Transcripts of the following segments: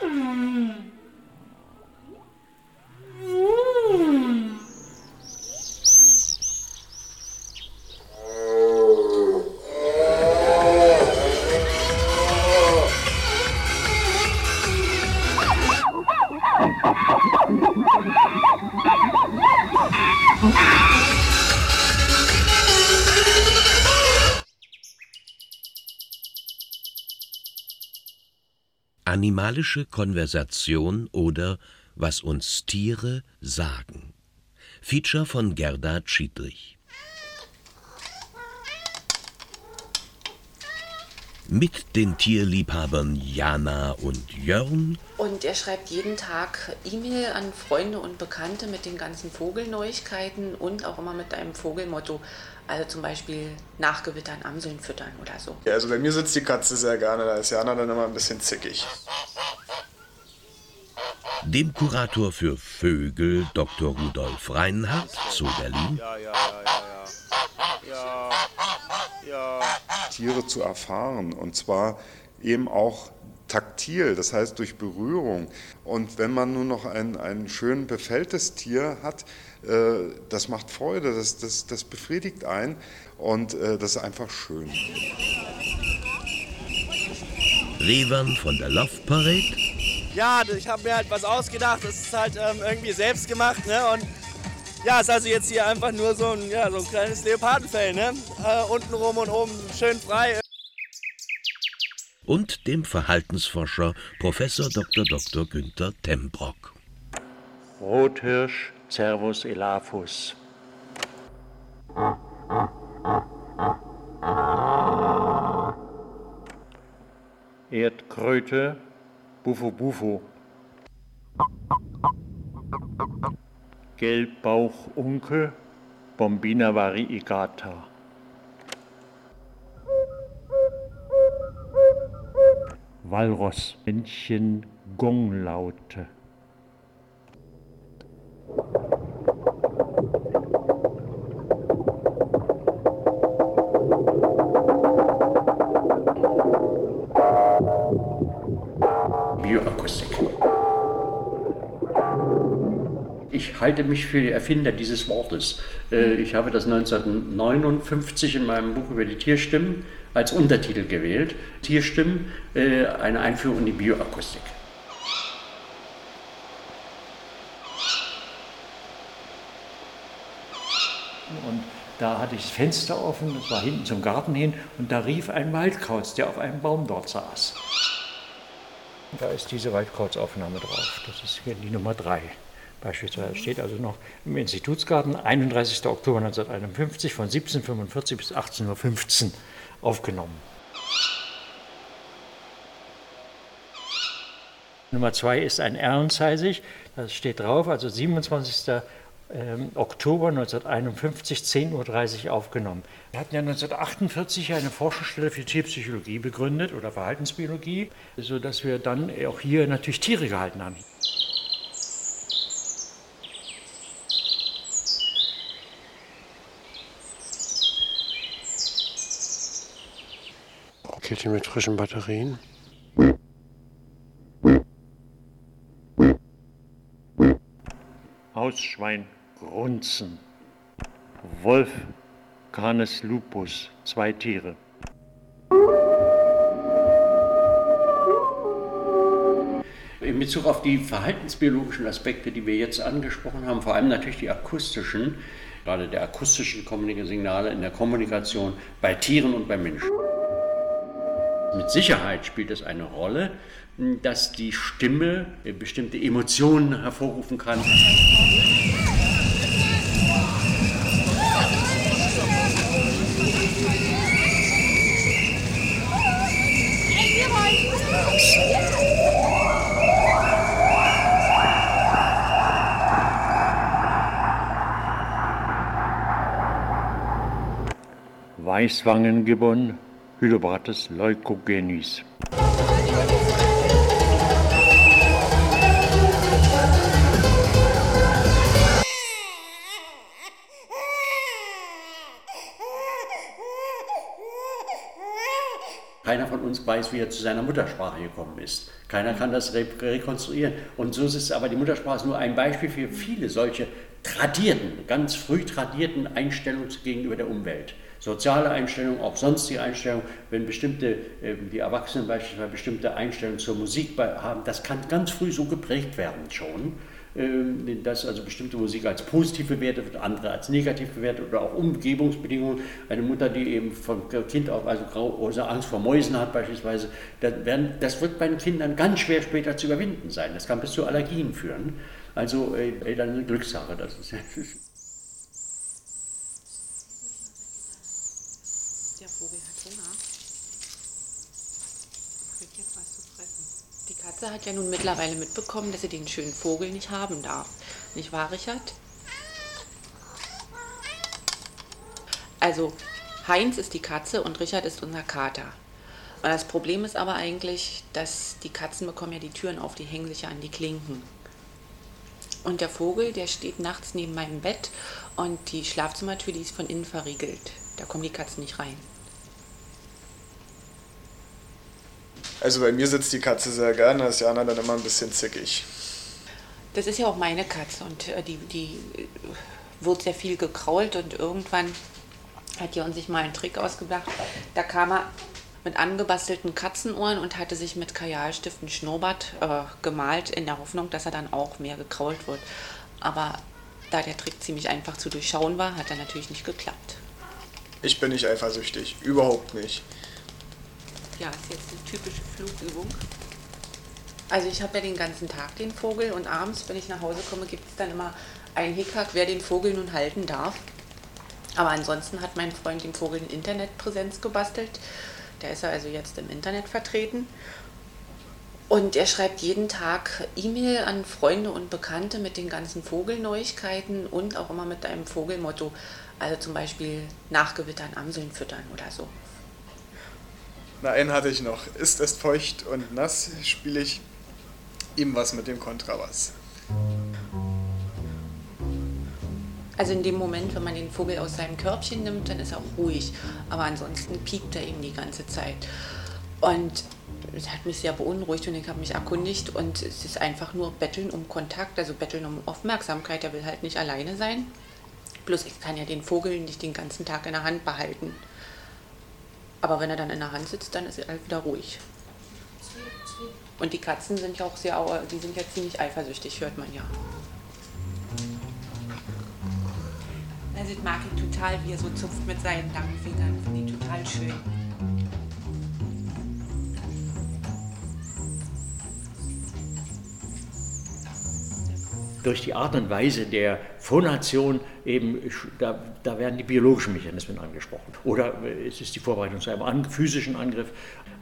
嗯。Animalische Konversation oder Was uns Tiere sagen. Feature von Gerda Schiedrich. Mit den Tierliebhabern Jana und Jörn. Und er schreibt jeden Tag E-Mail an Freunde und Bekannte mit den ganzen Vogelneuigkeiten und auch immer mit einem Vogelmotto. Also zum Beispiel nach Gewittern Amseln füttern oder so. Ja, also bei mir sitzt die Katze sehr gerne, da ist Jana dann immer ein bisschen zickig. Dem Kurator für Vögel Dr. Rudolf Reinhardt zu Berlin. Ja, ja, ja, ja, ja. Ja, ja. Tiere zu erfahren und zwar eben auch taktil, das heißt durch Berührung. Und wenn man nur noch ein, ein schön befälltes Tier hat, das macht Freude, das, das, das befriedigt einen und äh, das ist einfach schön. Revan von der Love Parade. Ja, ich habe mir halt was ausgedacht. Das ist halt ähm, irgendwie selbst gemacht, ne? Und ja, ist also jetzt hier einfach nur so ein, ja, so ein kleines Leopardenfell, ne? Äh, unten rum und oben schön frei. Und dem Verhaltensforscher Professor Dr. Dr. Günther Tembrock. Rothirsch Cervus elaphus. Erdkröte Bufo Bufo. Gelbbauchunke Bombina variegata. Walrossmännchen Gonglaute. Halte mich für die Erfinder dieses Wortes. Äh, ich habe das 1959 in meinem Buch über die Tierstimmen als Untertitel gewählt. Tierstimmen, äh, eine Einführung in die Bioakustik. Und da hatte ich das Fenster offen, das war hinten zum Garten hin, und da rief ein Waldkauz, der auf einem Baum dort saß. Da ist diese Waldkrauzaufnahme drauf. Das ist hier die Nummer 3 beispielsweise. Steht also noch im Institutsgarten, 31. Oktober 1951 von 1745 bis 18.15 Uhr aufgenommen. Nummer 2 ist ein Erlenzeisig, das steht drauf, also 27. Ähm, Oktober 1951, 10.30 Uhr aufgenommen. Wir hatten ja 1948 eine Forschungsstelle für Tierpsychologie begründet oder Verhaltensbiologie, sodass wir dann auch hier natürlich Tiere gehalten haben. Kette mit frischen Batterien. Hausschwein grunzen. Wolf Canis lupus, zwei Tiere. In Bezug auf die verhaltensbiologischen Aspekte, die wir jetzt angesprochen haben, vor allem natürlich die akustischen, gerade der akustischen Signale in der Kommunikation bei Tieren und bei Menschen. Mit Sicherheit spielt es eine Rolle, dass die Stimme bestimmte Emotionen hervorrufen kann. Weißwangengibbon Hylobrates leucogenis. Keiner von uns weiß, wie er zu seiner Muttersprache gekommen ist. Keiner kann das rekonstruieren. Und so ist es aber, die Muttersprache nur ein Beispiel für viele solche tradierten, ganz früh tradierten Einstellungen gegenüber der Umwelt. Soziale Einstellungen, auch sonstige Einstellungen, wenn bestimmte, ähm, die Erwachsenen beispielsweise bestimmte Einstellungen zur Musik haben, das kann ganz früh so geprägt werden schon, ähm, dass also bestimmte Musik als positiv bewertet wird, andere als negativ bewertet oder auch Umgebungsbedingungen. Eine Mutter, die eben von Kind auf also große Angst vor Mäusen hat beispielsweise, das wird bei den Kindern ganz schwer später zu überwinden sein. Das kann bis zu Allergien führen. Also äh, dann eine Glückssache. Das ist Der Vogel hat Hunger. Kriegt jetzt was zu fressen. Die Katze hat ja nun mittlerweile mitbekommen, dass sie den schönen Vogel nicht haben darf. Nicht wahr, Richard? Also, Heinz ist die Katze und Richard ist unser Kater. Und das Problem ist aber eigentlich, dass die Katzen bekommen ja die Türen auf, die hängen sich ja an die Klinken. Und der Vogel, der steht nachts neben meinem Bett und die Schlafzimmertür, die ist von innen verriegelt. Da kommen die Katzen nicht rein. Also bei mir sitzt die Katze sehr gerne, da ist Jana dann immer ein bisschen zickig. Das ist ja auch meine Katze und äh, die, die äh, wird sehr viel gekrault und irgendwann hat uns sich mal einen Trick ausgedacht. Da kam er mit angebastelten Katzenohren und hatte sich mit Kajalstift einen Schnurrbart äh, gemalt, in der Hoffnung, dass er dann auch mehr gekrault wird. Aber da der Trick ziemlich einfach zu durchschauen war, hat er natürlich nicht geklappt. Ich bin nicht eifersüchtig, überhaupt nicht. Ja, ist jetzt eine typische Flugübung. Also ich habe ja den ganzen Tag den Vogel und abends, wenn ich nach Hause komme, gibt es dann immer einen Hickhack, wer den Vogel nun halten darf. Aber ansonsten hat mein Freund dem Vogel eine Internetpräsenz gebastelt. Der ist also jetzt im Internet vertreten. Und er schreibt jeden Tag E-Mail an Freunde und Bekannte mit den ganzen Vogelneuigkeiten und auch immer mit einem Vogelmotto. Also zum Beispiel Nachgewittern Amseln füttern oder so. Na, einen hatte ich noch. Ist es feucht und nass, spiele ich ihm was mit dem Kontrabass. Also in dem Moment, wenn man den Vogel aus seinem Körbchen nimmt, dann ist er auch ruhig. Aber ansonsten piekt er eben die ganze Zeit. Und das hat mich sehr beunruhigt und ich habe mich erkundigt und es ist einfach nur Betteln um Kontakt, also Betteln um Aufmerksamkeit. Er will halt nicht alleine sein. Bloß ich kann ja den Vogel nicht den ganzen Tag in der Hand behalten. Aber wenn er dann in der Hand sitzt, dann ist er halt wieder ruhig. Und die Katzen sind ja auch sehr, die sind ja ziemlich eifersüchtig, hört man ja. Also das mag ich total, wie er so zupft mit seinen langen Fingern. Finde ich total schön. Durch die Art und Weise der Phonation eben, da, da werden die biologischen Mechanismen angesprochen. Oder es ist die Vorbereitung zu einem physischen Angriff.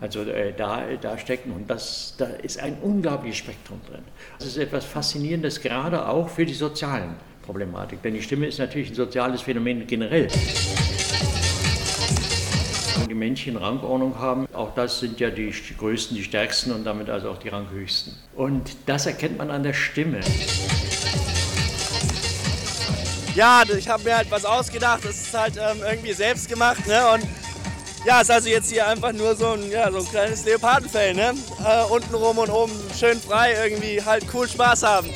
Also äh, da, da steckt, und das, da ist ein unglaubliches Spektrum drin. Das ist etwas Faszinierendes, gerade auch für die sozialen Problematik. Denn die Stimme ist natürlich ein soziales Phänomen generell. Und die Männchen Rangordnung haben, auch das sind ja die größten, die stärksten und damit also auch die ranghöchsten. Und das erkennt man an der Stimme. Ja, ich habe mir halt was ausgedacht, das ist halt ähm, irgendwie selbst gemacht. Ne? Und ja, ist also jetzt hier einfach nur so ein, ja, so ein kleines Leopardenfell. Ne? Äh, unten rum und oben schön frei, irgendwie halt cool Spaß haben.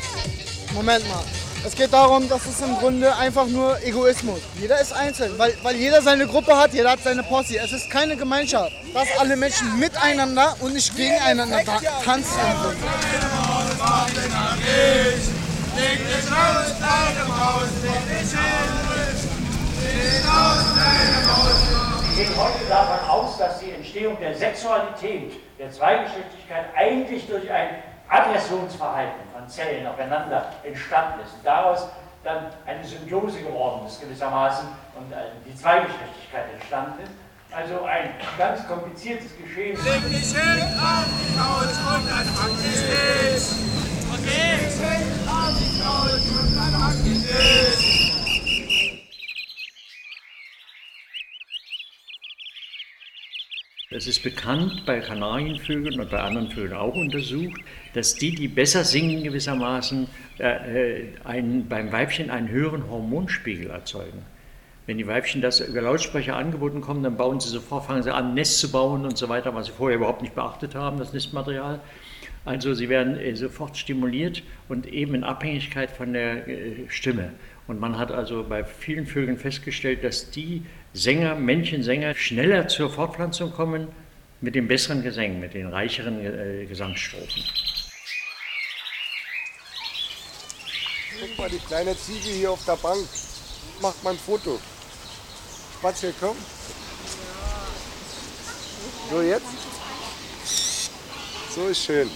Moment mal. Es geht darum, dass es im Grunde einfach nur Egoismus. Jeder ist einzeln, weil, weil jeder seine Gruppe hat, jeder hat seine Posse. Es ist keine Gemeinschaft, dass alle Menschen miteinander und nicht gegeneinander ta tanzen. Wir gehen heute davon aus, dass die Entstehung der Sexualität, der Zweigeschlechtlichkeit eigentlich durch ein Aggressionsverhalten von Zellen aufeinander entstanden ist und daraus dann eine Symbiose geworden ist gewissermaßen und äh, die Zweigeschlechtlichkeit entstanden ist. Also ein ganz kompliziertes Geschehen. Leg dich hin auf die Couch und dann hack dich nicht. Okay. Leg dich hin Es ist bekannt bei Kanarienvögeln und bei anderen Vögeln auch untersucht, dass die, die besser singen gewissermaßen, äh, einen, beim Weibchen einen höheren Hormonspiegel erzeugen. Wenn die Weibchen das über Lautsprecher angeboten kommen, dann bauen sie sofort, fangen sie an, Nest zu bauen und so weiter, was sie vorher überhaupt nicht beachtet haben, das Nestmaterial. Also sie werden äh, sofort stimuliert und eben in Abhängigkeit von der äh, Stimme. Und man hat also bei vielen Vögeln festgestellt, dass die Sänger, Männchensänger, schneller zur Fortpflanzung kommen mit den besseren Gesängen, mit den reicheren äh, Gesangsstrophen. Guck mal, die kleine Ziege hier auf der Bank. Macht mal ein Foto. Spatz, komm. So, jetzt? So ist schön.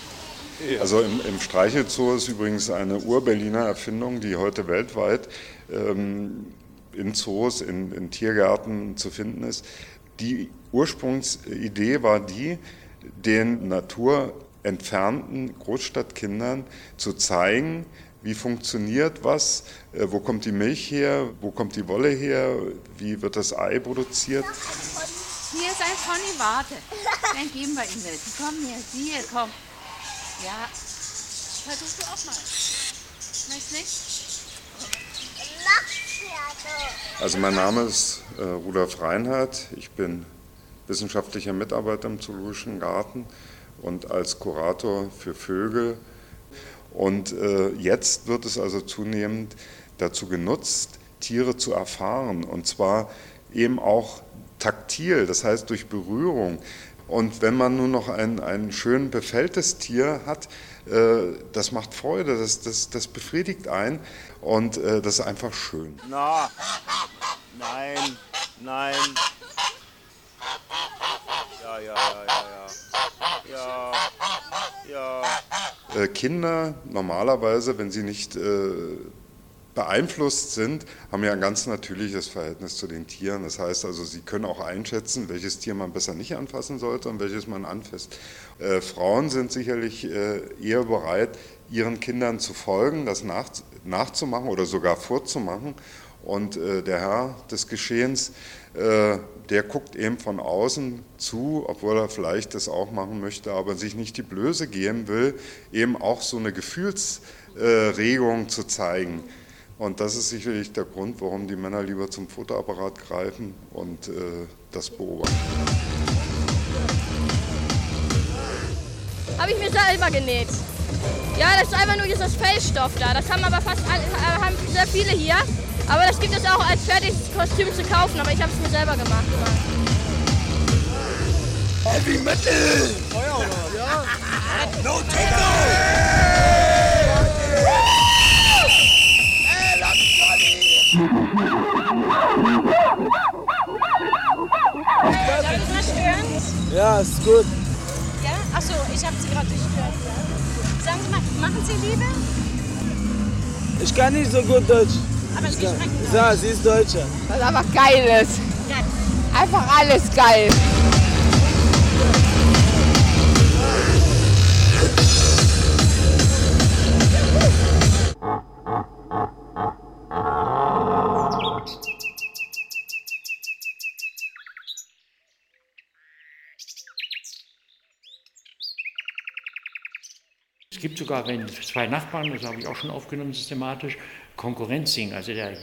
Also im, im Streichelzoo ist übrigens eine Ur-Berliner Erfindung, die heute weltweit ähm, in Zoos, in, in Tiergärten zu finden ist. Die Ursprungsidee war die, den naturentfernten Großstadtkindern zu zeigen, wie funktioniert was, äh, wo kommt die Milch her, wo kommt die Wolle her, wie wird das Ei produziert. Hier ist ein Pony, warte. Dann geben wir ihm das. Komm hier, hier, komm. Ja, versuch du auch mal. Weißt nicht? Also mein Name ist äh, Rudolf Reinhardt. Ich bin wissenschaftlicher Mitarbeiter im Zoologischen Garten und als Kurator für Vögel. Und äh, jetzt wird es also zunehmend dazu genutzt, Tiere zu erfahren und zwar eben auch taktil, das heißt durch Berührung. Und wenn man nur noch ein, ein schön befälltes Tier hat, äh, das macht Freude, das, das, das befriedigt einen und äh, das ist einfach schön. Na, nein, nein. Ja, ja, ja, ja, ja. Ja, ja. Äh, Kinder normalerweise, wenn sie nicht äh, beeinflusst sind, haben ja ein ganz natürliches Verhältnis zu den Tieren. Das heißt also, sie können auch einschätzen, welches Tier man besser nicht anfassen sollte und welches man anfasst. Äh, Frauen sind sicherlich äh, eher bereit, ihren Kindern zu folgen, das nach, nachzumachen oder sogar vorzumachen. Und äh, der Herr des Geschehens, äh, der guckt eben von außen zu, obwohl er vielleicht das auch machen möchte, aber sich nicht die Blöße geben will, eben auch so eine Gefühlsregung zu zeigen. Und das ist sicherlich der Grund, warum die Männer lieber zum Fotoapparat greifen und äh, das beobachten. Habe ich mir selber genäht. Ja, das ist einfach nur dieses Fellstoff da. Das haben aber fast alle, äh, haben sehr viele hier. Aber das gibt es auch als fertiges Kostüm zu kaufen, aber ich habe es mir selber gemacht. Heavy Metal! Feuer oder Ja. No Takeout! Darf ich mal stören? Ja, ist gut. Ja? Achso, ich habe Sie gerade gestört. Sagen Sie mal, machen Sie Liebe? Ich kann nicht so gut Deutsch. Aber Sie sprechen Deutsch. Ja, sie ist Deutsche. Was aber geil ist. Geil. Einfach alles geil. Es gibt sogar, wenn zwei Nachbarn, das habe ich auch schon aufgenommen systematisch, Konkurrenz singen. Also der,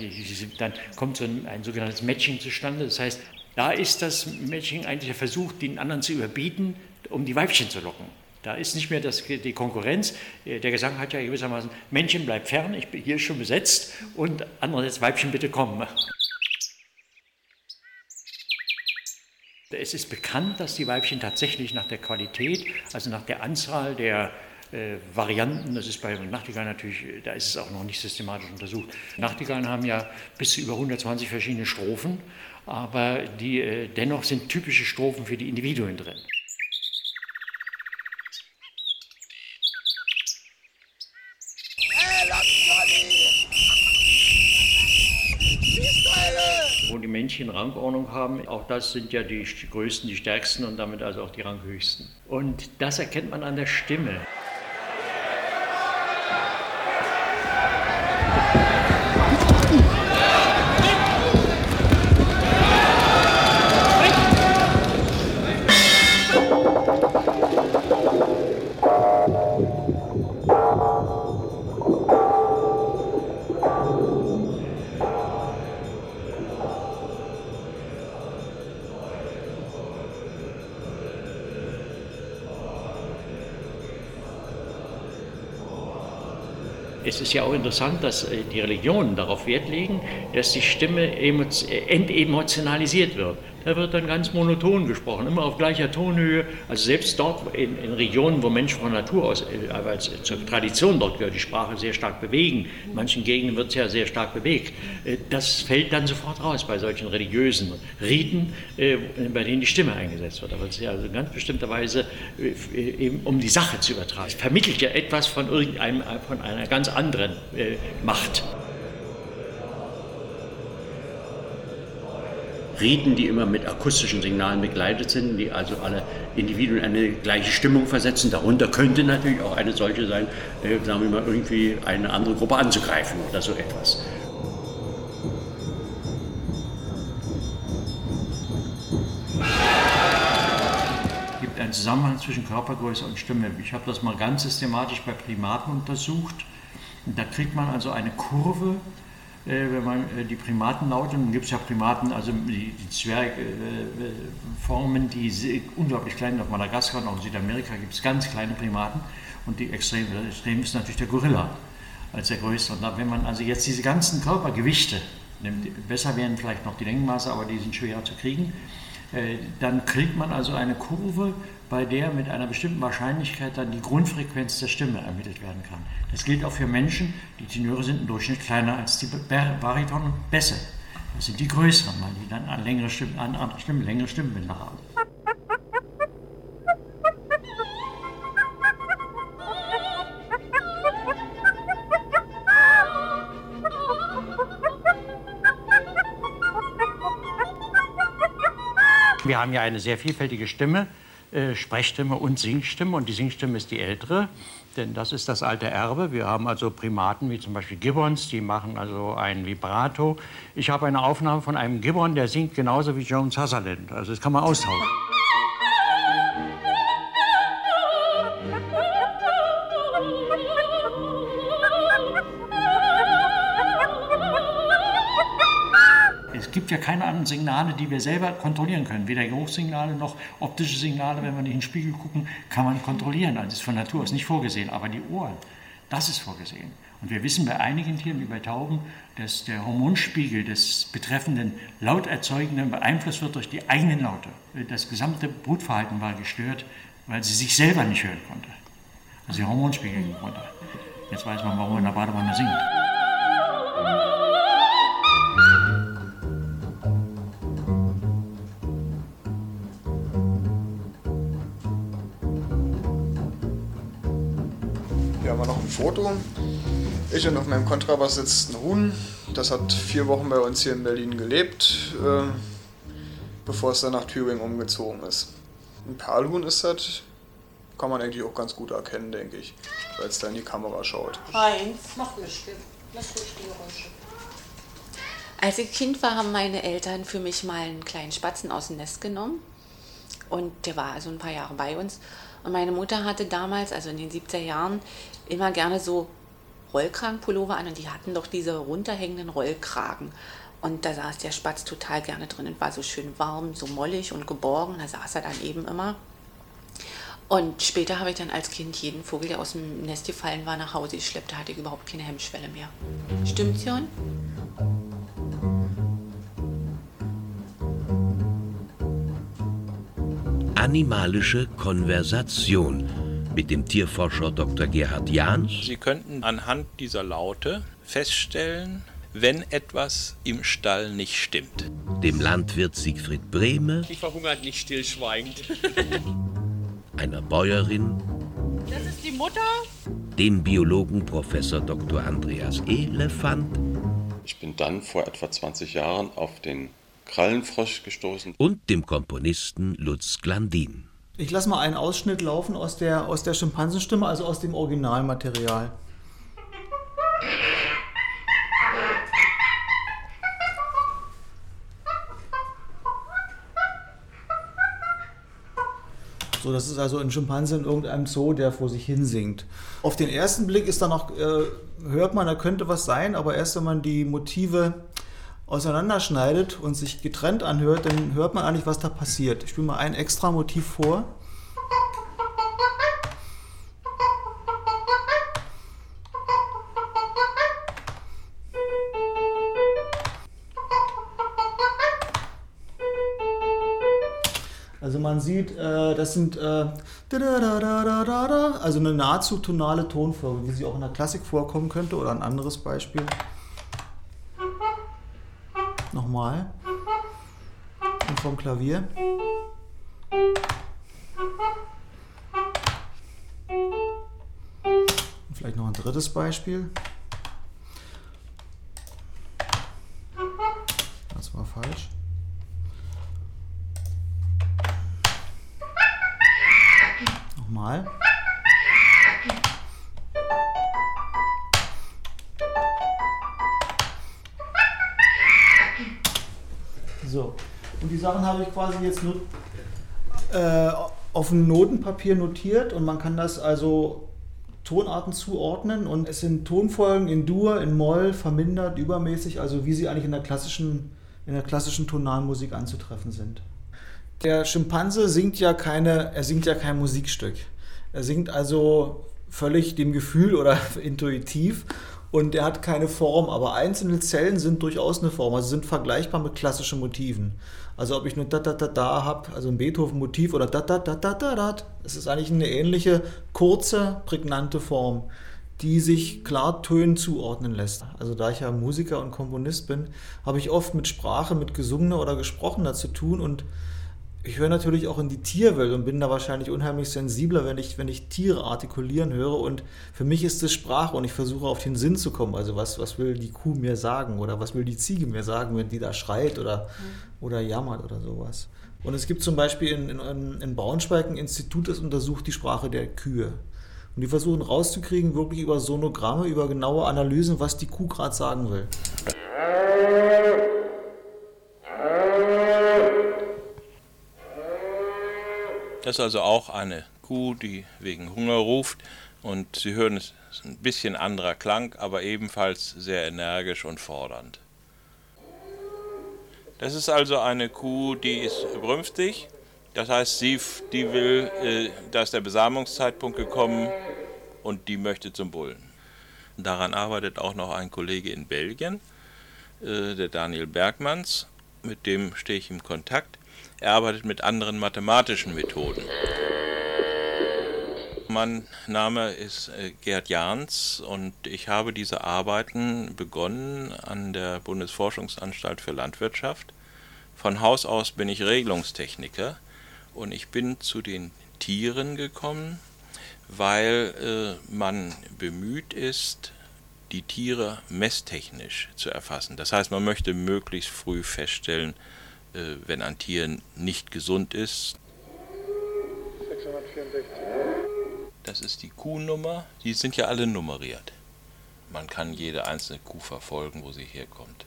dann kommt so ein, ein, sogenanntes Matching zustande. Das heißt, da ist das Matching eigentlich der Versuch, den anderen zu überbieten, um die Weibchen zu locken. Da ist nicht mehr das, die Konkurrenz. Der Gesang hat ja gewissermaßen, Männchen bleibt fern, ich bin hier schon besetzt und andererseits Weibchen bitte kommen. Es ist bekannt, dass die Weibchen tatsächlich nach der Qualität, also nach der Anzahl der äh, Varianten. Das ist bei Nachtigallen natürlich, da ist es auch noch nicht systematisch untersucht. Nachtigallen haben ja bis zu über 120 verschiedene Strophen, aber die, äh, dennoch sind typische Strophen für die Individuen drin. Wo die Männchen Rangordnung haben, auch das sind ja die größten, die stärksten und damit also auch die ranghöchsten. Und das erkennt man an der Stimme. Ist ja auch interessant, dass äh, die Religionen darauf Wert legen, dass die Stimme entemotionalisiert wird. Da wird dann ganz monoton gesprochen, immer auf gleicher Tonhöhe. Also selbst dort in, in Regionen, wo Menschen von Natur aus, äh, aber zur Tradition dort gehört, die Sprache sehr stark bewegen. In manchen Gegenden wird es ja sehr stark bewegt. Äh, das fällt dann sofort raus bei solchen religiösen Riten, äh, bei denen die Stimme eingesetzt wird. Aber es ist ja also in ganz bestimmter Weise, um die Sache zu übertragen. Es vermittelt ja etwas von irgendeinem, von einer ganz anderen Macht. Riten, die immer mit akustischen Signalen begleitet sind, die also alle Individuen in eine gleiche Stimmung versetzen. Darunter könnte natürlich auch eine solche sein, äh, sagen wir mal, irgendwie eine andere Gruppe anzugreifen oder so etwas. Es gibt einen Zusammenhang zwischen Körpergröße und Stimme. Ich habe das mal ganz systematisch bei Primaten untersucht. da kriegt man also eine Kurve wenn man äh, die Primatenlaute, dann gibt es ja Primaten, also die, die Zwergformen, die unglaublich klein sind. Auf Madagaskar und auch in Südamerika gibt es ganz kleine Primaten und die extrem, extrem ist natürlich der Gorilla als der größte. Und wenn man also jetzt diese ganzen Körpergewichte nimmt, besser wären vielleicht noch die Längenmaße, aber die sind schwerer zu kriegen, äh, dann kriegt man also eine Kurve, bei der mit einer bestimmten Wahrscheinlichkeit dann die Grundfrequenz der Stimme ermittelt werden kann. Das gilt auch für Menschen, die Tenöre sind im Durchschnitt kleiner als die Bariton und Bässe. Das sind die größeren, weil die dann an längere Stimmen, an andere Stimmen, längere Stimmbänder haben. Wir haben ja eine sehr vielfältige Stimme, äh, Sprechstimme und Singstimme. Und die Singstimme ist die ältere, denn das ist das alte Erbe. Wir haben also Primaten wie zum Beispiel Gibbons, die machen also ein Vibrato. Ich habe eine Aufnahme von einem Gibbon, der singt genauso wie Joan Sutherland. Also das kann man austauschen. Es gibt ja keine anderen Signale, die wir selber kontrollieren können. Weder Geruchssignale noch optische Signale, wenn wir nicht in den Spiegel gucken, kann man kontrollieren. Also ist von Natur aus nicht vorgesehen. Aber die Ohren, das ist vorgesehen. Und wir wissen bei einigen Tieren, wie bei Tauben, dass der Hormonspiegel des betreffenden Lauterzeugenden beeinflusst wird durch die eigenen Laute. Das gesamte Brutverhalten war gestört, weil sie sich selber nicht hören konnte. Also der Hormonspiegel ging runter. Jetzt weiß man, warum man in der Badewanne singt. Foto. Ich und auf meinem Kontrabass sitzt ein Huhn. Das hat vier Wochen bei uns hier in Berlin gelebt, äh, bevor es dann nach Thüringen umgezogen ist. Ein Perlhuhn ist das, kann man eigentlich auch ganz gut erkennen, denke ich, weil es da in die Kamera schaut. Heinz, mach nicht, lass ruhig die Geräusche. Als ich Kind war, haben meine Eltern für mich mal einen kleinen Spatzen aus dem Nest genommen. Und der war also ein paar Jahre bei uns. Und meine Mutter hatte damals, also in den 70er Jahren, immer gerne so Rollkragenpullover an und die hatten doch diese runterhängenden Rollkragen. Und da saß der Spatz total gerne drin und war so schön warm, so mollig und geborgen. Da saß er dann eben immer. Und später habe ich dann als Kind jeden Vogel, der aus dem Nest gefallen war, nach Hause geschleppt. Da hatte ich überhaupt keine Hemmschwelle mehr. Stimmt's, Jon? Animalische Konversation mit dem Tierforscher Dr. Gerhard Jahns. Sie könnten anhand dieser Laute feststellen, wenn etwas im Stall nicht stimmt. Dem Landwirt Siegfried Brehme. Ich verhungert nicht stillschweigend. einer Bäuerin. Das ist die Mutter. Dem Biologen Professor Dr. Andreas Elefant. Ich bin dann vor etwa 20 Jahren auf den Krallenfrosch gestoßen. Und dem Komponisten Lutz Glandin. Ich lasse mal einen Ausschnitt laufen aus der, aus der Schimpansenstimme, also aus dem Originalmaterial. So, das ist also ein Schimpanse in irgendeinem Zoo, der vor sich hin singt. Auf den ersten Blick ist da noch, äh, hört man, da könnte was sein, aber erst wenn man die Motive auseinanderschneidet und sich getrennt anhört, dann hört man eigentlich, was da passiert. Ich spiele mal ein extra Motiv vor. Also man sieht, äh, das sind äh, also eine nahezu tonale Tonfolge, wie sie auch in der Klassik vorkommen könnte oder ein anderes Beispiel. Nochmal. Und vom Klavier. Und vielleicht noch ein drittes Beispiel. Quasi jetzt nur äh, auf dem Notenpapier notiert und man kann das also Tonarten zuordnen und es sind Tonfolgen in Dur, in Moll, vermindert, übermäßig, also wie sie eigentlich in der klassischen, in der klassischen Tonalmusik anzutreffen sind. Der Schimpanse singt ja keine, er singt ja kein Musikstück. Er singt also völlig dem Gefühl oder intuitiv und er hat keine Form, aber einzelne Zellen sind durchaus eine Form, also sind vergleichbar mit klassischen Motiven. Also ob ich nur da da da da habe, also ein Beethoven-Motiv oder da da da da da da, es ist eigentlich eine ähnliche kurze, prägnante Form, die sich klar Tönen zuordnen lässt. Also da ich ja Musiker und Komponist bin, habe ich oft mit Sprache, mit gesungener oder gesprochener zu tun und ich höre natürlich auch in die Tierwelt und bin da wahrscheinlich unheimlich sensibler, wenn ich, wenn ich Tiere artikulieren höre. Und für mich ist es Sprache und ich versuche auf den Sinn zu kommen. Also was, was will die Kuh mir sagen oder was will die Ziege mir sagen, wenn die da schreit oder, mhm. oder jammert oder sowas. Und es gibt zum Beispiel in, in, in Braunschweig ein Institut, das untersucht die Sprache der Kühe. Und die versuchen rauszukriegen, wirklich über Sonogramme, über genaue Analysen, was die Kuh gerade sagen will. Das ist also auch eine Kuh, die wegen Hunger ruft. Und Sie hören, es ist ein bisschen anderer Klang, aber ebenfalls sehr energisch und fordernd. Das ist also eine Kuh, die ist brünftig. Das heißt, sie, die will, äh, da ist der Besamungszeitpunkt gekommen und die möchte zum Bullen. Daran arbeitet auch noch ein Kollege in Belgien, äh, der Daniel Bergmanns. Mit dem stehe ich im Kontakt. Er arbeitet mit anderen mathematischen Methoden. Mein Name ist äh, Gerd Jahns und ich habe diese Arbeiten begonnen an der Bundesforschungsanstalt für Landwirtschaft. Von Haus aus bin ich Regelungstechniker und ich bin zu den Tieren gekommen, weil äh, man bemüht ist, die Tiere messtechnisch zu erfassen. Das heißt, man möchte möglichst früh feststellen, wenn ein Tier nicht gesund ist. 664. Das ist die Kuhnummer. Die sind ja alle nummeriert. Man kann jede einzelne Kuh verfolgen, wo sie herkommt.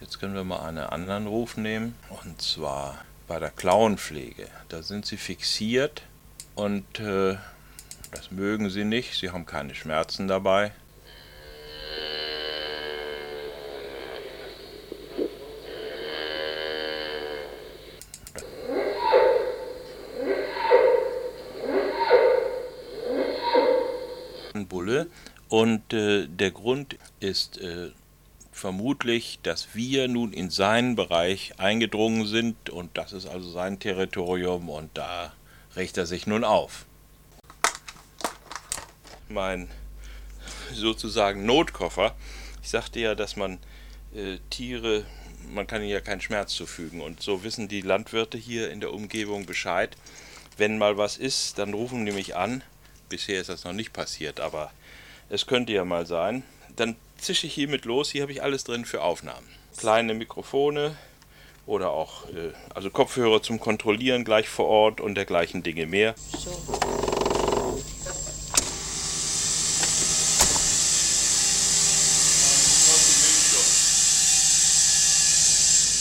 Jetzt können wir mal einen anderen Ruf nehmen, und zwar bei der Klauenpflege. Da sind sie fixiert und äh, das mögen sie nicht. Sie haben keine Schmerzen dabei. Bulle. Und äh, der Grund ist äh, vermutlich, dass wir nun in seinen Bereich eingedrungen sind und das ist also sein Territorium und da rächt er sich nun auf. Mein sozusagen Notkoffer. Ich sagte ja, dass man äh, Tiere, man kann ihnen ja keinen Schmerz zufügen und so wissen die Landwirte hier in der Umgebung Bescheid. Wenn mal was ist, dann rufen die mich an Bisher ist das noch nicht passiert, aber es könnte ja mal sein. Dann zische ich hiermit los. Hier habe ich alles drin für Aufnahmen. Kleine Mikrofone oder auch äh, also Kopfhörer zum Kontrollieren gleich vor Ort und dergleichen Dinge mehr. So.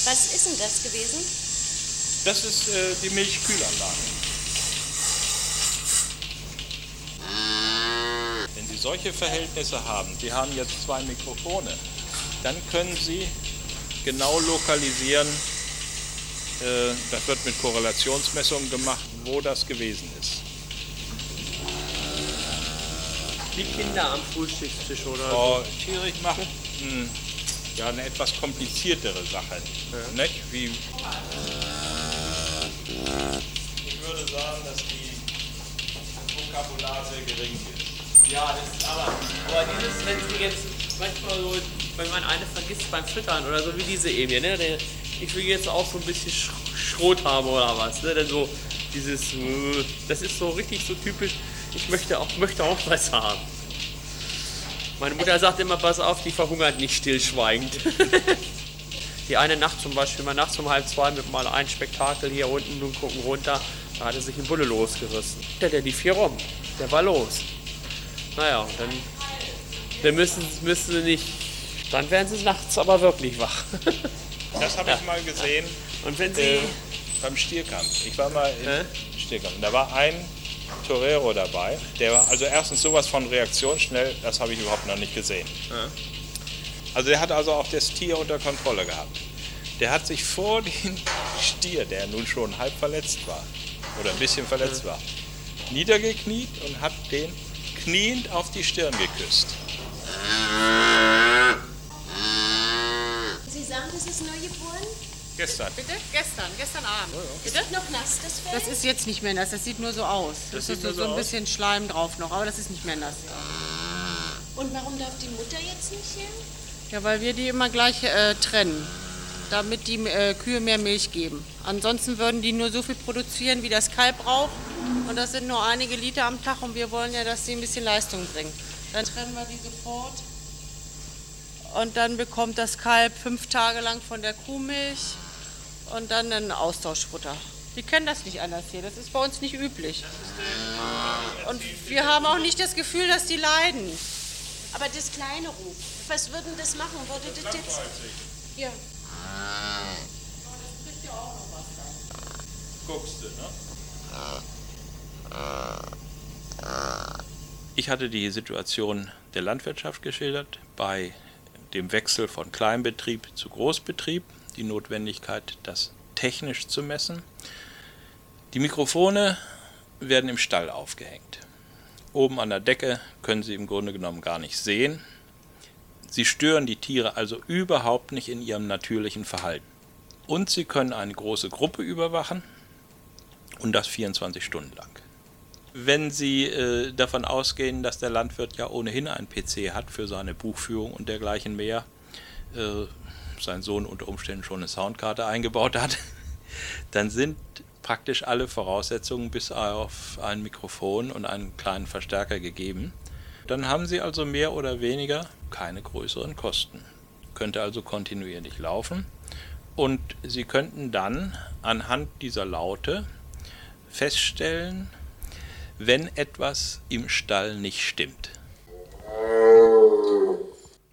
Was ist denn das gewesen? Das ist äh, die Milchkühlanlage. Solche Verhältnisse haben, Sie haben jetzt zwei Mikrofone, dann können Sie genau lokalisieren, äh, das wird mit Korrelationsmessungen gemacht, wo das gewesen ist. Die Kinder am Frühstückstisch oder so. Thierich macht hm, ja, eine etwas kompliziertere Sache. Ja. Nicht? Wie sagen, dass die Vokabular sehr gering ist. Ja, das ist aber, aber dieses, wenn sie jetzt manchmal so, wenn man eine vergisst beim Füttern oder so wie diese eben hier, ne? Ich will jetzt auch so ein bisschen Sch Schrot haben oder was, ne? Denn so dieses, das ist so richtig so typisch, ich möchte auch, möchte auch was haben. Meine Mutter sagt immer, pass auf, die verhungert nicht stillschweigend. die eine Nacht zum Beispiel, mal nachts um halb zwei mit mal ein Spektakel hier unten und gucken runter, da hatte sich ein Bulle losgerissen. Der, der lief hier rum, der war los. Naja, dann, dann müssen, müssen sie nicht, dann werden sie nachts aber wirklich wach. Das habe ich mal gesehen. Und wenn Sie- äh, beim Stierkampf. Ich war mal im Stierkampf. Und da war ein Torero dabei. Der war also erstens sowas von reaktionsschnell, das habe ich überhaupt noch nicht gesehen. Also der hat also auch das Tier unter Kontrolle gehabt. Der hat sich vor den Stier, der nun schon halb verletzt war oder ein bisschen verletzt war, niedergekniet und hat den kniend auf die Stirn geküsst. Sie sagen, das ist neugeboren? Gestern. Bitte? Gestern, gestern Abend. Ist das noch nass, das Fell? Das ist jetzt nicht mehr nass, das sieht nur so aus. Das Das, sieht ist nur so, so ein bisschen Schleim drauf noch, aber das ist nicht mehr nass. Und warum darf die Mutter jetzt nicht hin? Ja, weil wir die immer gleich äh, trennen, damit die äh, Kühe mehr Milch geben. Ansonsten würden die nur so viel produzieren, wie das Kalb braucht. Und das sind nur einige Liter am Tag und wir wollen ja, dass sie ein bisschen Leistung bringen. Dann trennen wir die sofort. Und dann bekommt das Kalb fünf Tage lang von der Kuhmilch und dann ein Austauschfutter. Die kennen das nicht anders hier, das ist bei uns nicht üblich. Und wir haben auch nicht das Gefühl, dass die leiden. Aber das kleine Ruf, was würde denn das machen? Würde das jetzt... Ja. Ne? Ich hatte die Situation der Landwirtschaft geschildert, bei dem Wechsel von Kleinbetrieb zu Großbetrieb, die Notwendigkeit, das technisch zu messen. Die Mikrofone werden im Stall aufgehängt. Oben an der Decke können Sie im Grunde genommen gar nicht sehen. Sie stören die Tiere also überhaupt nicht in ihrem natürlichen Verhalten. Und Sie können eine große Gruppe überwachen und das 24 Stunden lang. Wenn Sie äh, davon ausgehen, dass der Landwirt ja ohnehin einen PC hat für seine Buchführung und dergleichen mehr, äh, sein Sohn unter Umständen schon eine Soundkarte eingebaut hat, dann sind praktisch alle Voraussetzungen bis auf ein Mikrofon und einen kleinen Verstärker gegeben. Dann haben Sie also mehr oder weniger keine größeren Kosten. Könnte also kontinuierlich laufen und Sie könnten dann anhand dieser Laute feststellen, wenn etwas im Stall nicht stimmt.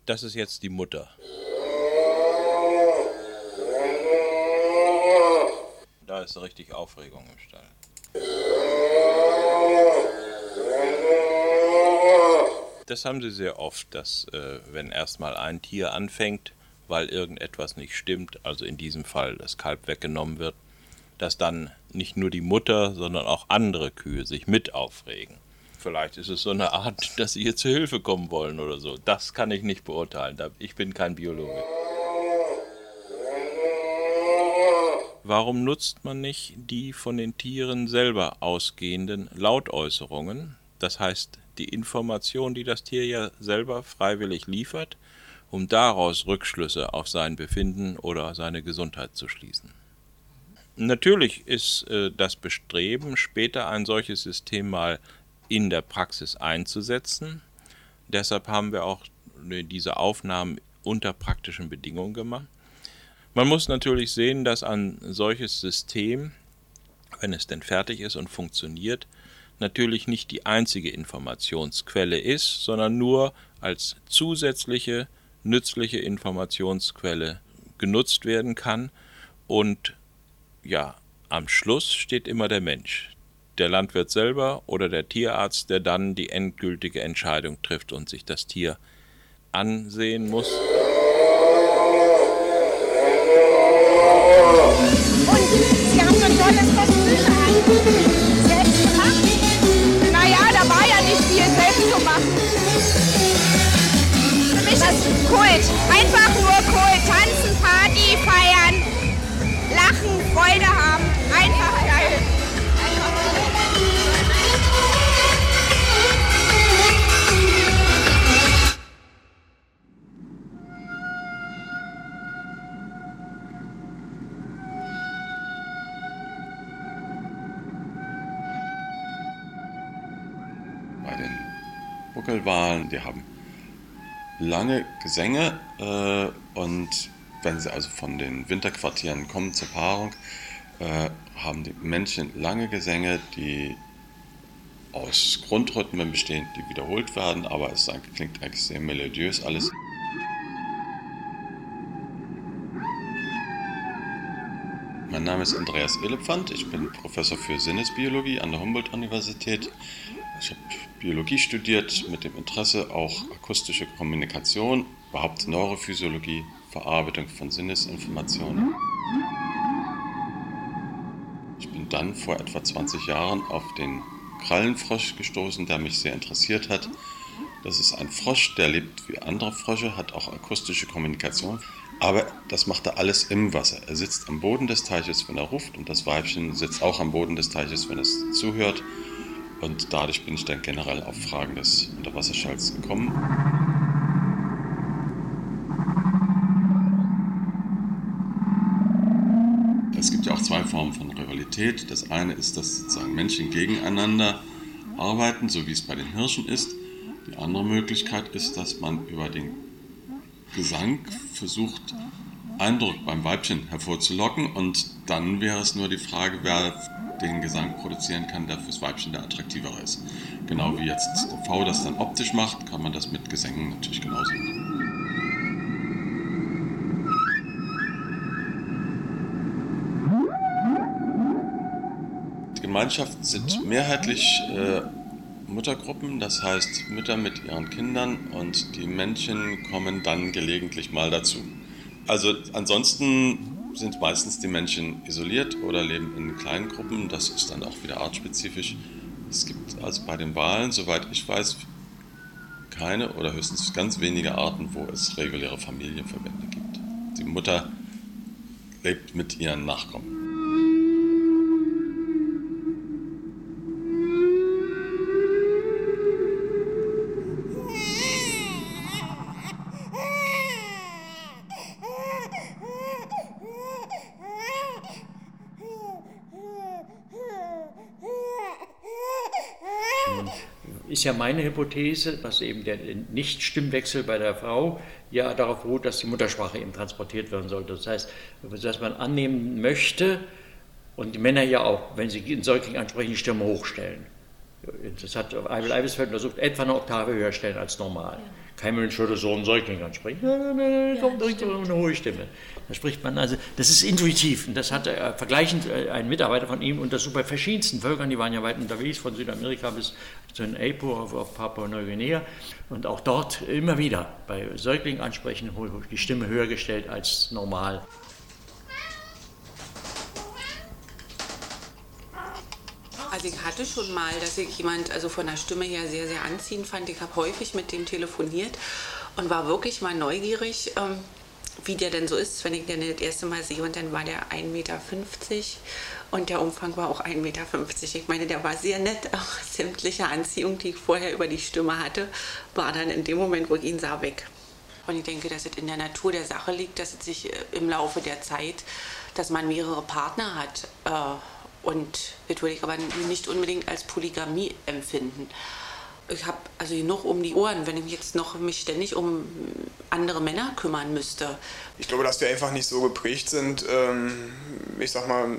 Das ist jetzt die Mutter. Da ist richtig Aufregung im Stall. Das haben sie sehr oft, dass äh, wenn erstmal ein Tier anfängt, weil irgendetwas nicht stimmt, also in diesem Fall das Kalb weggenommen wird, dass dann nicht nur die Mutter, sondern auch andere Kühe sich mit aufregen. Vielleicht ist es so eine Art, dass sie ihr zu Hilfe kommen wollen oder so. Das kann ich nicht beurteilen. Ich bin kein Biologe. Warum nutzt man nicht die von den Tieren selber ausgehenden Lautäußerungen? Das heißt, die Information, die das Tier ja selber freiwillig liefert, um daraus Rückschlüsse auf sein Befinden oder seine Gesundheit zu schließen. Natürlich ist äh, das Bestreben, später ein solches System mal in der Praxis einzusetzen. Deshalb haben wir auch äh, diese Aufnahmen unter praktischen Bedingungen gemacht. Man muss natürlich sehen, dass ein solches System, wenn es denn fertig ist und funktioniert, natürlich nicht die einzige Informationsquelle ist, sondern nur als zusätzliche nützliche Informationsquelle genutzt werden kann. Und ja, am Schluss steht immer der Mensch, der Landwirt selber oder der Tierarzt, der dann die endgültige Entscheidung trifft und sich das Tier ansehen muss. Lange Gesänge äh, und wenn sie also von den Winterquartieren kommen zur Paarung, äh, haben die Männchen lange Gesänge, die aus Grundrhythmen bestehen, die wiederholt werden, aber es klingt eigentlich sehr melodiös alles. Mein Name ist Andreas Elefant, ich bin Professor für Sinnesbiologie an der Humboldt-Universität. Ich habe Biologie studiert mit dem Interesse auch akustische Kommunikation, überhaupt Neurophysiologie, Verarbeitung von Sinnesinformationen. Ich bin dann vor etwa 20 Jahren auf den Krallenfrosch gestoßen, der mich sehr interessiert hat. Das ist ein Frosch, der lebt wie andere Frösche, hat auch akustische Kommunikation. Aber das macht er alles im Wasser. Er sitzt am Boden des Teiches, wenn er ruft, und das Weibchen sitzt auch am Boden des Teiches, wenn es zuhört. Und dadurch bin ich dann generell auf Fragen des Unterwasserschalls gekommen. Es gibt ja auch zwei Formen von Rivalität. Das eine ist, dass sozusagen Menschen gegeneinander arbeiten, so wie es bei den Hirschen ist. Die andere Möglichkeit ist, dass man über den Gesang versucht, Eindruck beim Weibchen hervorzulocken und dann wäre es nur die Frage, wer den Gesang produzieren kann, der fürs Weibchen der attraktivere ist. Genau wie jetzt V das dann optisch macht, kann man das mit Gesängen natürlich genauso machen. Gemeinschaften sind mehrheitlich äh, Muttergruppen, das heißt Mütter mit ihren Kindern und die Männchen kommen dann gelegentlich mal dazu. Also ansonsten sind meistens die Männchen isoliert oder leben in kleinen Gruppen, das ist dann auch wieder artspezifisch. Es gibt also bei den Walen, soweit ich weiß, keine oder höchstens ganz wenige Arten, wo es reguläre Familienverbände gibt. Die Mutter lebt mit ihren Nachkommen. Ist ja meine Hypothese, dass eben der Nicht-Stimmwechsel bei der Frau ja darauf beruht, dass die Muttersprache eben transportiert werden sollte. Das heißt, dass man annehmen möchte, und die Männer ja auch, wenn sie einen Säugling ansprechen, die Stimme hochstellen. Das hat Eibel Eibesfeld untersucht, etwa eine Oktave höher stellen als normal. Ja. Mensch würde so Säugling ansprechen. Nein, nein, nein, kommt ja, eine hohe Stimme. Da spricht man also, das ist intuitiv. Und das hat äh, vergleichend äh, ein Mitarbeiter von ihm und das so bei verschiedensten Völkern, die waren ja weit unterwegs, von Südamerika bis zu den Apo auf, auf Papua-Neuguinea. Und auch dort immer wieder bei Säuglingen ansprechen, die Stimme höher gestellt als normal. Also ich hatte schon mal, dass ich jemand also von der Stimme her sehr, sehr anziehend fand. Ich habe häufig mit dem telefoniert und war wirklich mal neugierig, ähm, wie der denn so ist, wenn ich den das erste Mal sehe. Und dann war der 1,50 Meter und der Umfang war auch 1,50 Meter. Ich meine, der war sehr nett. Auch sämtliche Anziehung, die ich vorher über die Stimme hatte, war dann in dem Moment, wo ich ihn sah, weg. Und ich denke, dass es in der Natur der Sache liegt, dass es sich äh, im Laufe der Zeit, dass man mehrere Partner hat. Äh, und das würde ich aber nicht unbedingt als Polygamie empfinden. Ich habe also genug um die Ohren, wenn ich jetzt noch mich ständig um andere Männer kümmern müsste. Ich glaube, dass wir einfach nicht so geprägt sind, ähm, ich sag mal,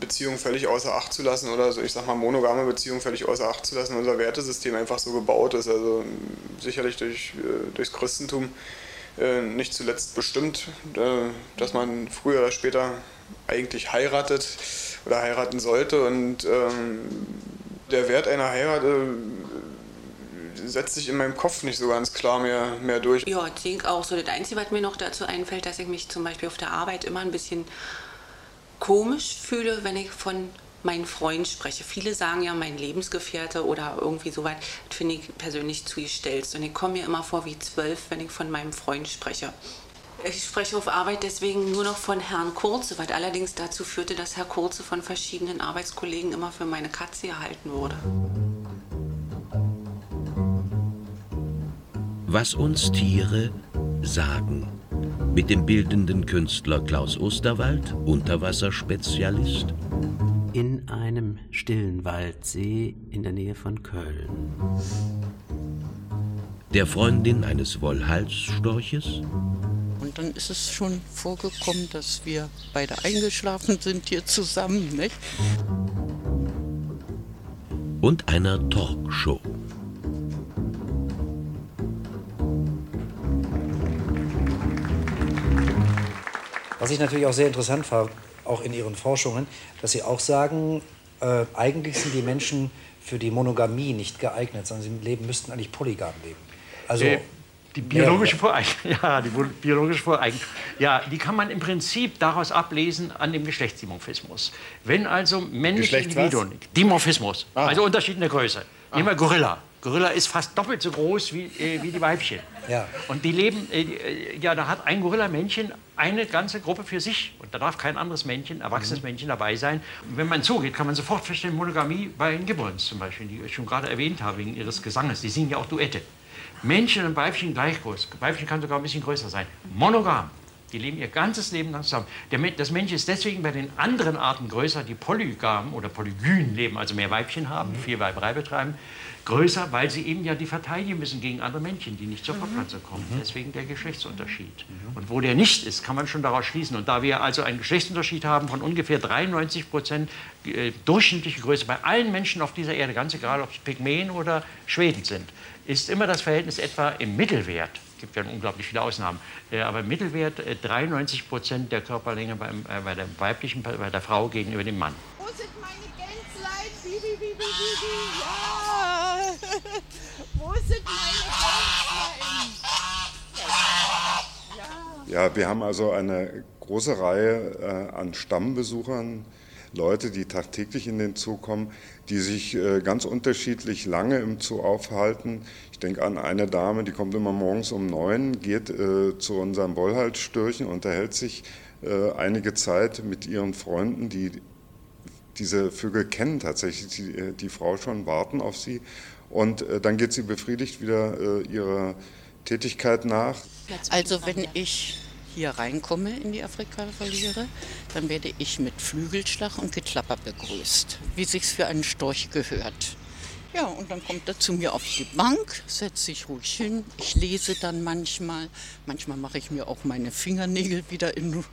Beziehungen völlig außer Acht zu lassen oder so, ich sag mal, monogame Beziehungen völlig außer Acht zu lassen. Unser Wertesystem einfach so gebaut ist, also sicherlich durch, äh, durchs Christentum äh, nicht zuletzt bestimmt, äh, dass man früher oder später eigentlich heiratet oder heiraten sollte. Und ähm, der Wert einer Heirat äh, setzt sich in meinem Kopf nicht so ganz klar mehr, mehr durch. Ja, ich denke auch so. Das Einzige, was mir noch dazu einfällt, dass ich mich zum Beispiel auf der Arbeit immer ein bisschen komisch fühle, wenn ich von meinen Freunden spreche. Viele sagen ja mein Lebensgefährte oder irgendwie so weit. Finde ich persönlich zu gestellt. Und ich komme mir immer vor wie zwölf, wenn ich von meinem Freund spreche. Ich spreche auf Arbeit deswegen nur noch von Herrn Kurze, was allerdings dazu führte, dass Herr Kurze von verschiedenen Arbeitskollegen immer für meine Katze gehalten wurde. Was uns Tiere sagen. Mit dem bildenden Künstler Klaus Osterwald, Unterwasserspezialist. In einem stillen Waldsee in der Nähe von Köln. der Freundin eines Wollhalsstorches. Und dann ist es schon vorgekommen, dass wir beide eingeschlafen sind hier zusammen, nicht? Und einer Talkshow. Was ich natürlich auch sehr interessant fand, auch in Ihren Forschungen, dass Sie auch sagen, äh, eigentlich sind die Menschen für die Monogamie nicht geeignet, sondern sie leben, müssten eigentlich polygam leben. Also äh, die biologische Voreignung, ja, die biologische Voreignung, ja, die kann man im Prinzip daraus ablesen an dem Geschlechtsdimorphismus. Wenn also männliche Individuen, Dimorphismus, ah. also Unterschied in der Größe, ah. nehmen wir Gorilla. Gorilla ist fast doppelt so groß wie, äh, wie die Weibchen. Ja. Und die leben, äh, äh, ja, da hat ein Gorilla-Männchen eine ganze Gruppe für sich. Und da darf kein anderes Männchen, erwachsenes mhm. Männchen dabei sein. Und wenn man zugeht, kann man sofort feststellen, Monogamie bei den Gibbons zum Beispiel, die ich schon gerade erwähnt habe, wegen ihres Gesanges. Die singen ja auch Duette. Männchen und Weibchen gleich groß. Weibchen kann sogar ein bisschen größer sein. Monogam. Die leben ihr ganzes Leben lang zusammen. das Männchen ist deswegen bei den anderen Arten größer, die polygam oder polygyn leben, also mehr Weibchen haben, mhm. viel Weiberei betreiben größer, weil sie eben ja die verteidigen müssen gegen andere Männchen, die nicht zur Fortpflanzung kommen. Mhm. Deswegen der Geschlechtsunterschied. Mhm. Und wo der nicht ist, kann man schon daraus schließen. Und da wir also einen Geschlechtsunterschied haben von ungefähr 93 Prozent äh, durchschnittliche Größe bei allen Menschen auf dieser Erde, ganz egal, ob es Pygmäen oder Schweden sind, ist immer das Verhältnis etwa im Mittelwert. Es gibt ja unglaublich viele Ausnahmen, äh, aber im Mittelwert äh, 93 Prozent der Körperlänge beim, äh, bei der weiblichen, bei der Frau gegenüber dem Mann. Wo sind meine Gänzlein? Bibi, bibi, bibi, ja! Wo sind meine Gänzlein? Ja, wir haben also eine große Reihe äh, an Stammbesuchern, Leute, die tagtäglich in den Zoo kommen, die sich äh, ganz unterschiedlich lange im Zoo aufhalten. Ich denke an eine Dame, die kommt immer morgens um neun, geht äh, zu unserem Wollhalsstörchen, unterhält sich äh, einige Zeit mit ihren Freunden, die diese Vögel kennen tatsächlich die, die Frau schon, warten auf sie und dann geht sie befriedigt wieder ihrer Tätigkeit nach. Also wenn ich hier reinkomme in die Afrika-Voliere, dann werde ich mit Flügelschlag und Geklapper begrüßt, wie sich's für einen Storch gehört. Ja, und dann kommt er zu mir auf die Bank, setzt sich ruhig hin. Ich lese dann manchmal. Manchmal mache ich mir auch meine Fingernägel wieder in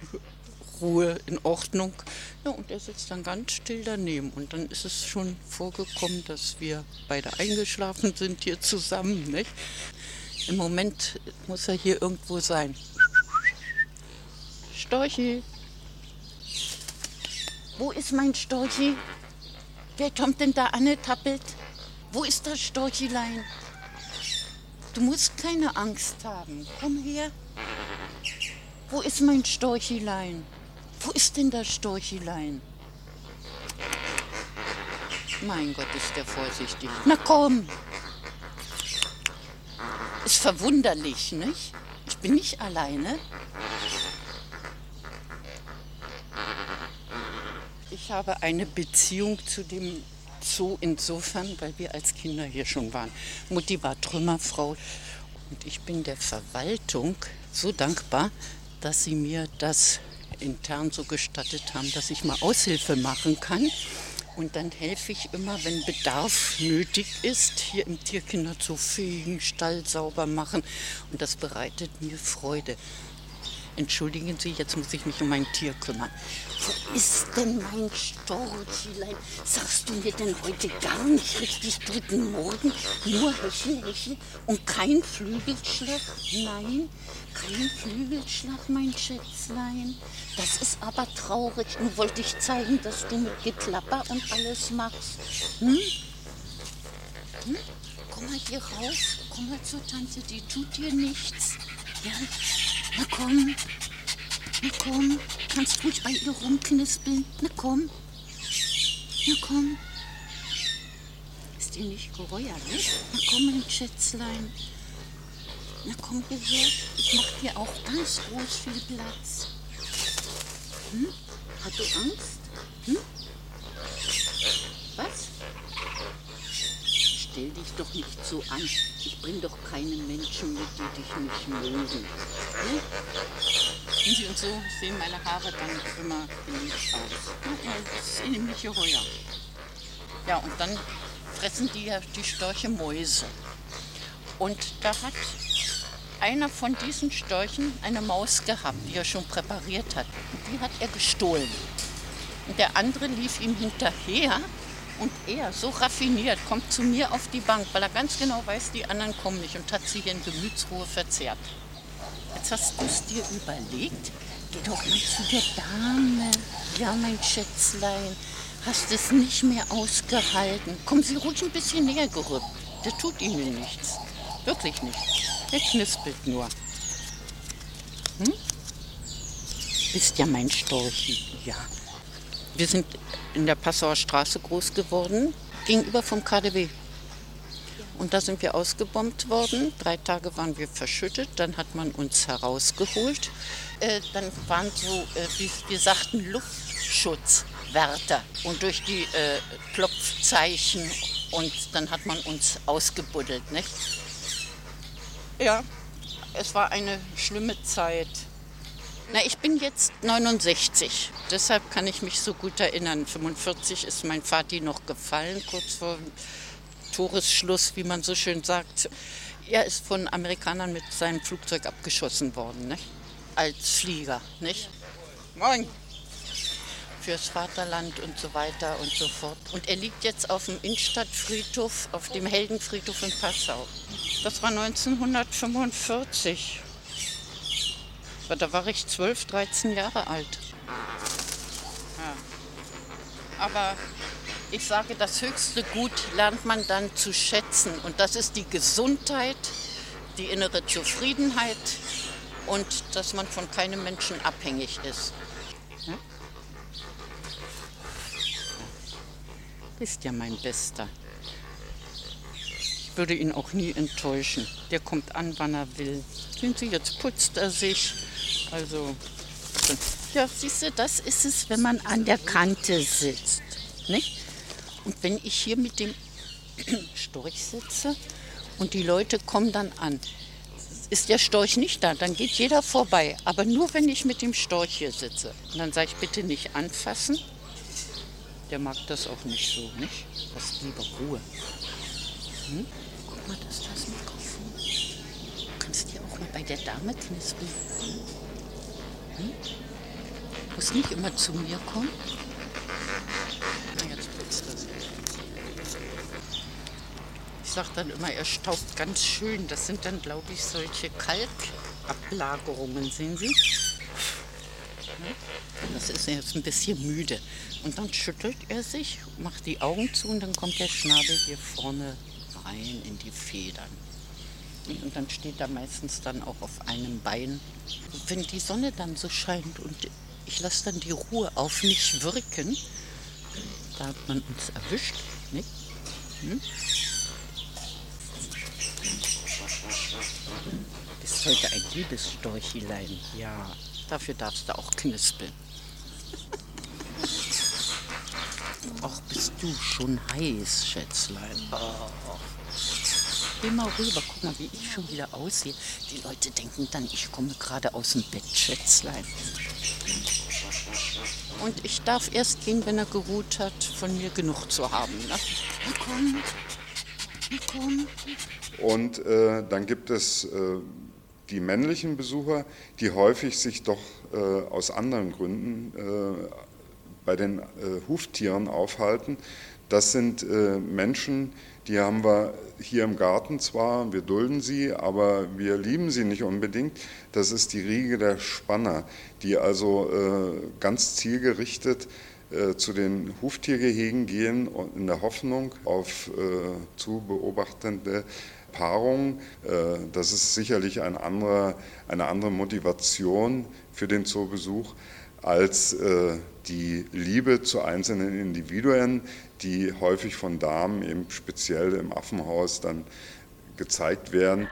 Ruhe, in Ordnung. Ja, und er sitzt dann ganz still daneben. Und dann ist es schon vorgekommen, dass wir beide eingeschlafen sind hier zusammen. Nicht? Im Moment muss er hier irgendwo sein. Storchi. Wo ist mein Storchi? Wer kommt denn da angetappelt? Wo ist das Storchilein? Du musst keine Angst haben. Komm her. Wo ist mein Storchilein? Wo ist denn das Storchilein? Mein Gott, ist der vorsichtig. Na komm! Ist verwunderlich, nicht? Ich bin nicht alleine. Ich habe eine Beziehung zu dem Zoo insofern, weil wir als Kinder hier schon waren. Mutti war Trümmerfrau und ich bin der Verwaltung so dankbar, dass sie mir das intern so gestattet haben, dass ich mal Aushilfe machen kann. Und dann helfe ich immer, wenn Bedarf nötig ist, hier im Tierkinderzoo fegen, Stall sauber machen. Und das bereitet mir Freude. Entschuldigen Sie, jetzt muss ich mich um mein Tier kümmern. Wo ist denn mein Storchilein? Sagst du mir denn heute gar nicht richtig guten Morgen? Nur Hechen, Hechen und kein Flügelschlag? Nein, kein Flügelschlag, mein Schätzlein. Das ist aber traurig. Nun wollte ich zeigen, dass du mit Geklapper und alles machst. Hm? Hm? Komm mal hier raus. Komm mal zur Tante, die tut dir nichts. Ja? Na komm. Na komm. Kannst ruhig bei ihr rumknispeln. Na komm. Na komm. Ist dir nicht geheuer, ne? Na komm, mein Schätzlein. Na komm hierher. Ich mach dir auch ganz groß viel Platz. Hm? Hast du Angst? Hm? Was? Stell dich doch nicht so an. Ich bring doch keine Menschen mit, die dich nicht mögen. Hm? Wenn Sie und so sehen meine Haare dann immer geliebt aus. Ja, das ist nämlich Heuer. Ja, und dann fressen die ja die Störche Mäuse. Und da hat einer von diesen Störchen eine Maus gehabt, die er schon präpariert hat. Und die hat er gestohlen. Und der andere lief ihm hinterher und er, so raffiniert, kommt zu mir auf die Bank, weil er ganz genau weiß, die anderen kommen nicht und hat sich in Gemütsruhe verzehrt. Jetzt hast du es dir überlegt? Geh doch mal zu der Dame. Ja, mein Schätzlein, hast es nicht mehr ausgehalten. Kommen Sie ruhig ein bisschen näher gerückt. Der tut Ihnen nichts. Wirklich nicht. Der knispelt nur. Hm? Bist ja mein Storchi. Ja. Wir sind in der Passauer Straße groß geworden, gegenüber vom KDW. Und da sind wir ausgebombt worden. Drei Tage waren wir verschüttet. Dann hat man uns herausgeholt. Äh, dann waren so, äh, wie wir sagten, Luftschutzwärter. Und durch die äh, Klopfzeichen und dann hat man uns ausgebuddelt. Nicht? Ja, es war eine schlimme Zeit. Na, ich bin jetzt 69, deshalb kann ich mich so gut erinnern. 45 ist mein Vati noch gefallen, kurz vor Toresschluss, wie man so schön sagt. Er ist von Amerikanern mit seinem Flugzeug abgeschossen worden, nicht? als Flieger. Nicht? Moin! Fürs Vaterland und so weiter und so fort. Und er liegt jetzt auf dem Innenstadtfriedhof, auf dem Heldenfriedhof in Passau. Das war 1945. Da war ich 12, 13 Jahre alt. Ja. Aber ich sage, das höchste Gut lernt man dann zu schätzen. Und das ist die Gesundheit, die innere Zufriedenheit und dass man von keinem Menschen abhängig ist. Ja? Ist ja mein Bester. Ich würde ihn auch nie enttäuschen. Der kommt an, wann er will. Sehen Sie, jetzt putzt er sich. Also, ja, siehst du, das ist es, wenn man an der Kante sitzt. Nicht? Und wenn ich hier mit dem Storch sitze und die Leute kommen dann an, ist der Storch nicht da, dann geht jeder vorbei. Aber nur wenn ich mit dem Storch hier sitze. Und dann sage ich bitte nicht anfassen. Der mag das auch nicht so, nicht? Lass lieber Ruhe. Hm? Guck mal, das ist das Mikrofon. Du kannst dir auch mal bei der Dame knispeln. Hm? Muss nicht immer zu mir kommen. Na, jetzt putzt das. Ich sage dann immer, er staubt ganz schön. Das sind dann, glaube ich, solche Kalkablagerungen, sehen Sie? Das ist jetzt ein bisschen müde. Und dann schüttelt er sich, macht die Augen zu und dann kommt der Schnabel hier vorne rein in die Federn. Und dann steht er meistens dann auch auf einem Bein. Wenn die Sonne dann so scheint und ich lasse dann die Ruhe auf mich wirken, da hat man uns erwischt, nicht? Hm? Bist heute ein liebes Storchilein. Ja, dafür darfst du auch knispeln. Ach, bist du schon heiß, Schätzlein. Oh. Geh mal rüber, guck mal, wie ich schon wieder aussehe. Die Leute denken dann, ich komme gerade aus dem Bett, Schätzlein. Und ich darf erst gehen, wenn er geruht hat, von mir genug zu haben. Ne? Komm, komm. Und äh, dann gibt es äh, die männlichen Besucher, die häufig sich doch äh, aus anderen Gründen äh, bei den äh, Huftieren aufhalten. Das sind äh, Menschen, die haben wir hier im Garten zwar, wir dulden sie, aber wir lieben sie nicht unbedingt. Das ist die Riege der Spanner, die also äh, ganz zielgerichtet äh, zu den Huftiergehegen gehen in der Hoffnung auf äh, zu beobachtende Paarung. Äh, das ist sicherlich ein anderer, eine andere Motivation für den Zoobesuch als äh, die Liebe zu einzelnen Individuen, die häufig von Damen eben speziell im Affenhaus dann gezeigt werden.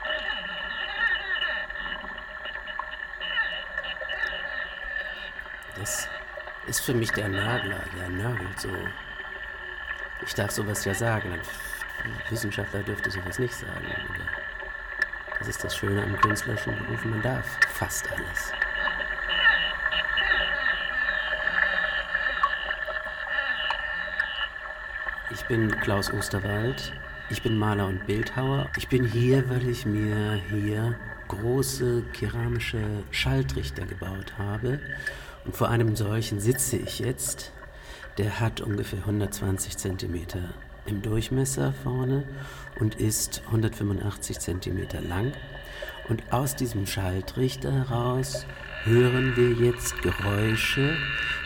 Das ist für mich der Nagler, der nagelt so. Ich darf sowas ja sagen. Ein Wissenschaftler dürfte sowas nicht sagen. Das ist das Schöne am künstlerischen Beruf, man darf fast alles. Ich bin Klaus Osterwald. Ich bin Maler und Bildhauer. Ich bin hier, weil ich mir hier große keramische Schalltrichter gebaut habe. Und vor einem solchen sitze ich jetzt. Der hat ungefähr 120 Zentimeter im Durchmesser vorne und ist 185 Zentimeter lang. Und aus diesem Schalltrichter heraus hören wir jetzt Geräusche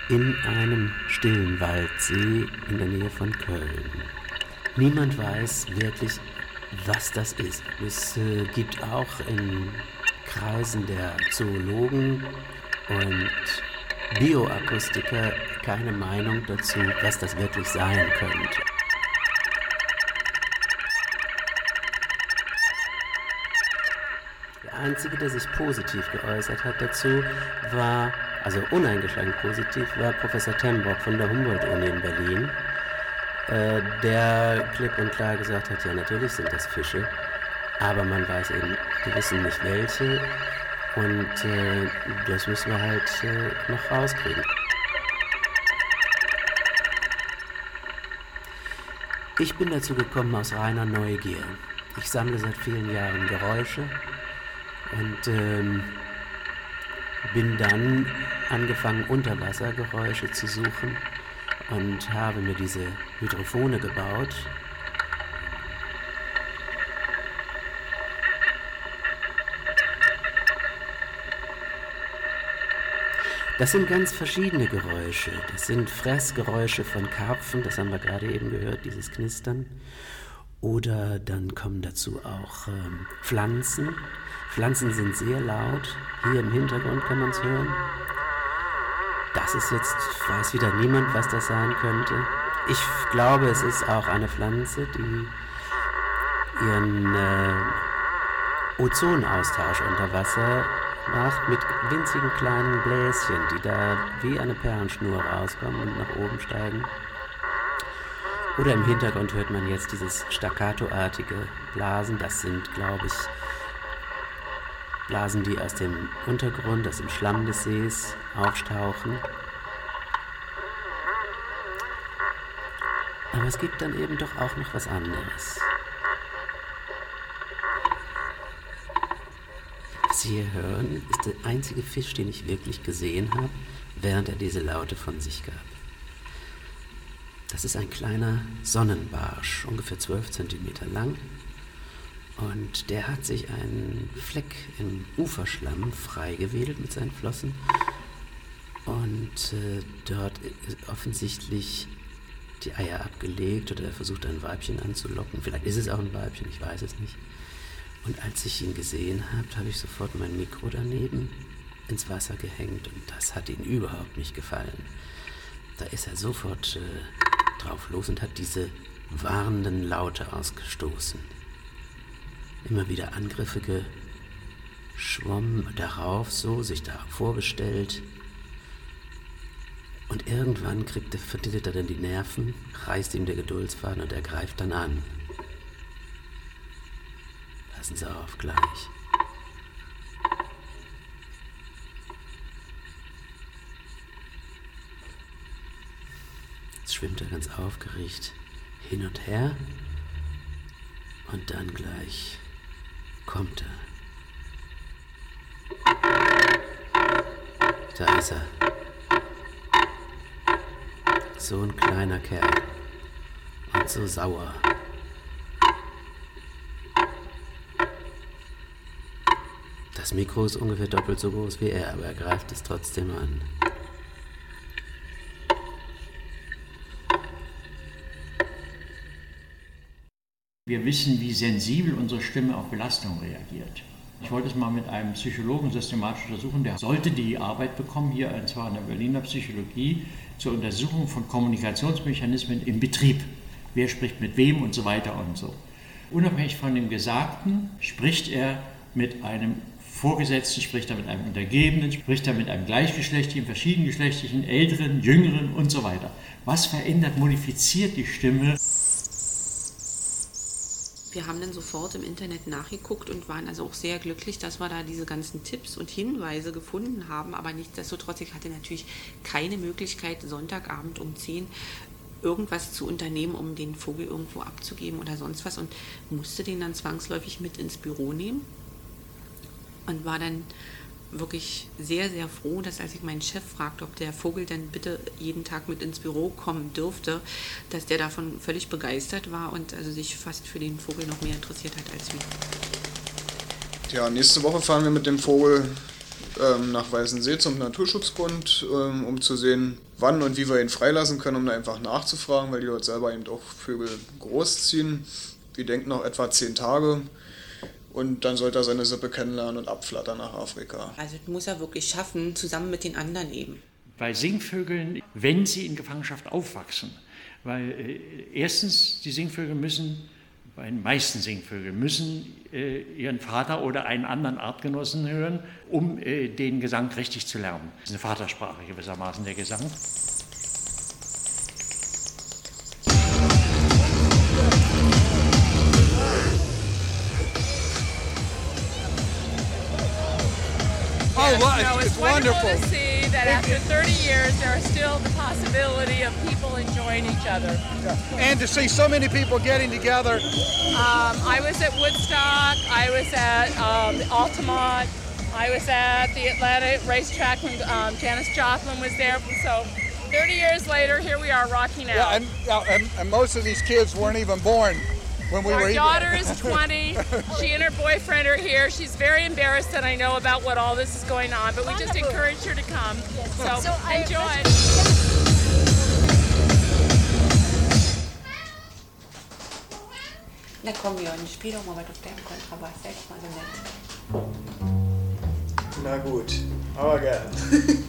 in einem stillen Waldsee in der Nähe von Köln. Niemand weiß wirklich, was das ist. Es äh, gibt auch in Kreisen der Zoologen und Bioakustiker keine Meinung dazu, was das wirklich sein könnte. Der Einzige, der sich positiv geäußert hat dazu, war, also uneingeschränkt positiv, war Professor Tembock von der Humboldt-Uni in Berlin, äh, der klipp und klar gesagt hat, ja natürlich sind das Fische, aber man weiß eben, wir wissen nicht welche und äh, das müssen wir halt äh, noch rauskriegen. Ich bin dazu gekommen aus reiner Neugier. Ich sammle seit vielen Jahren Geräusche und ähm, bin dann angefangen, Unterwassergeräusche zu suchen und habe mir diese Hydrophone gebaut. Das sind ganz verschiedene Geräusche. Das sind Fressgeräusche von Karpfen, das haben wir gerade eben gehört, dieses Knistern. Oder dann kommen dazu auch ähm, Pflanzen. Pflanzen sind sehr laut. Hier im Hintergrund kann man es hören. Das ist jetzt, weiß wieder niemand, was das sein könnte. Ich glaube, es ist auch eine Pflanze, die ihren äh, Ozonaustausch unter Wasser macht mit winzigen kleinen Bläschen, die da wie eine Perlenschnur rauskommen und nach oben steigen. Oder im Hintergrund hört man jetzt dieses staccatoartige Blasen. Das sind, glaube ich, Blasen, die aus dem Untergrund, aus dem Schlamm des Sees auftauchen. Aber es gibt dann eben doch auch noch was anderes. Was Sie hier hören, ist der einzige Fisch, den ich wirklich gesehen habe, während er diese Laute von sich gab. Das ist ein kleiner Sonnenbarsch, ungefähr 12 cm lang, und der hat sich einen Fleck im Uferschlamm freigewedelt mit seinen Flossen und äh, dort offensichtlich die Eier abgelegt oder er versucht ein Weibchen anzulocken. Vielleicht ist es auch ein Weibchen, ich weiß es nicht. Und als ich ihn gesehen habe, habe ich sofort mein Mikro daneben ins Wasser gehängt und das hat ihm überhaupt nicht gefallen. Da ist er sofort äh, drauf los und hat diese warnenden Laute ausgestoßen immer wieder Angriffe geschwommen, darauf so, sich da vorgestellt. Und irgendwann kriegt der, verdittert er dann die Nerven, reißt ihm der Geduldsfaden und er greift dann an. Passen Sie auf, gleich. Schwimmt er ganz aufgeregt hin und her und dann gleich kommt er. Da ist er. So ein kleiner Kerl. Und so sauer. Das Mikro ist ungefähr doppelt so groß wie er, aber er greift es trotzdem an. Wir wissen, wie sensibel unsere Stimme auf Belastung reagiert. Ich wollte es mal mit einem Psychologen systematisch untersuchen. Der sollte die Arbeit bekommen, hier und zwar in der Berliner Psychologie, zur Untersuchung von Kommunikationsmechanismen im Betrieb. Wer spricht mit wem und so weiter und so. Unabhängig von dem Gesagten spricht er mit einem Vorgesetzten, spricht er mit einem Untergebenen, spricht er mit einem gleichgeschlechtlichen, verschiedengeschlechtlichen, älteren, jüngeren und so weiter. Was verändert, modifiziert die Stimme? Wir haben dann sofort im Internet nachgeguckt und waren also auch sehr glücklich, dass wir da diese ganzen Tipps und Hinweise gefunden haben. Aber nichtsdestotrotz, ich hatte natürlich keine Möglichkeit, Sonntagabend um 10 irgendwas zu unternehmen, um den Vogel irgendwo abzugeben oder sonst was und musste den dann zwangsläufig mit ins Büro nehmen und war dann wirklich sehr, sehr froh, dass als ich meinen Chef fragte, ob der Vogel denn bitte jeden Tag mit ins Büro kommen dürfte, dass der davon völlig begeistert war und also sich fast für den Vogel noch mehr interessiert hat als wir. Ja, nächste Woche fahren wir mit dem Vogel ähm, nach Weißensee zum Naturschutzbund, ähm, um zu sehen, wann und wie wir ihn freilassen können, um da einfach nachzufragen, weil die dort selber eben auch Vögel großziehen. Wir denken noch etwa zehn Tage. Und dann sollte er seine Sippe kennenlernen und abflattern nach Afrika. Also das muss er wirklich schaffen, zusammen mit den anderen eben. Bei Singvögeln, wenn sie in Gefangenschaft aufwachsen, weil äh, erstens die Singvögel müssen, bei den meisten Singvögeln müssen äh, ihren Vater oder einen anderen Artgenossen hören, um äh, den Gesang richtig zu lernen. Das ist eine Vatersprache gewissermaßen der Gesang. Wonderful. wonderful. to see that after 30 years, there is still the possibility of people enjoying each other. And to see so many people getting together. Um, I was at Woodstock. I was at um, Altamont. I was at the Atlanta racetrack when um, Janis Joplin was there. So 30 years later, here we are rocking out. Yeah, and, and, and most of these kids weren't even born when we Our were daughter is 20. she and her boyfriend are here. She's very embarrassed that I know about what all this is going on, but we just encourage her to come. So, So I- enjoy. Na komm, Jörn, spiel doch mal was auf deinem Kontrabass. Sei mal so nett. Na gut, aber gern.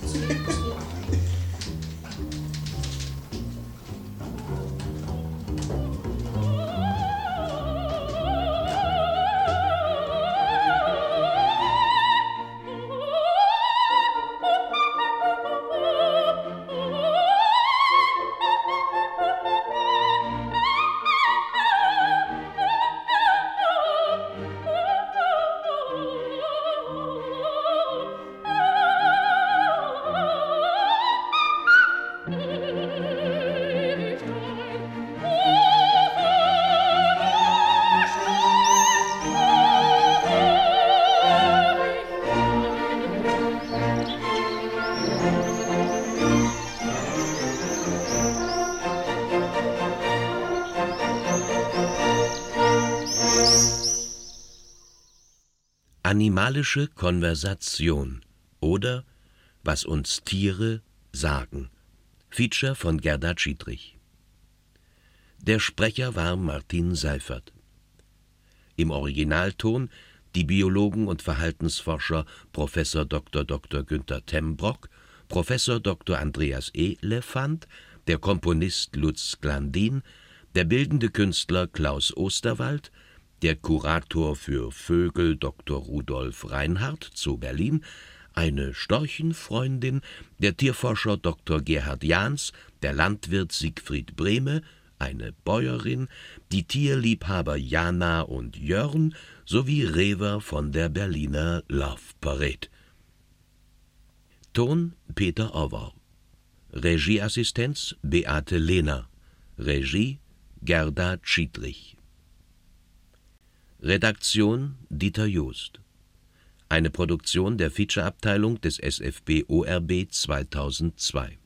Animalische Konversation oder Was uns Tiere sagen. Feature von Gerda Schiedrich. Der Sprecher war Martin Seifert. Im Originalton die Biologen und Verhaltensforscher Prof. Dr. Dr. Günther Tembrock, Prof. Dr. Andreas E. Lefant, der Komponist Lutz Glandin, der bildende Künstler Klaus Osterwald, der Kurator für Vögel Dr. Rudolf Reinhardt zu Berlin, eine Storchenfreundin, der Tierforscher Dr. Gerhard Jahns, der Landwirt Siegfried Brehme, eine Bäuerin, die Tierliebhaber Jana und Jörn sowie Rever von der Berliner Love Parade. Ton Peter Orwar. Regieassistenz Beate Lehner. Regie Gerda Schiedrich. Redaktion Dieter Joost. Eine Produktion der Featureabteilung des SFB ORB 2002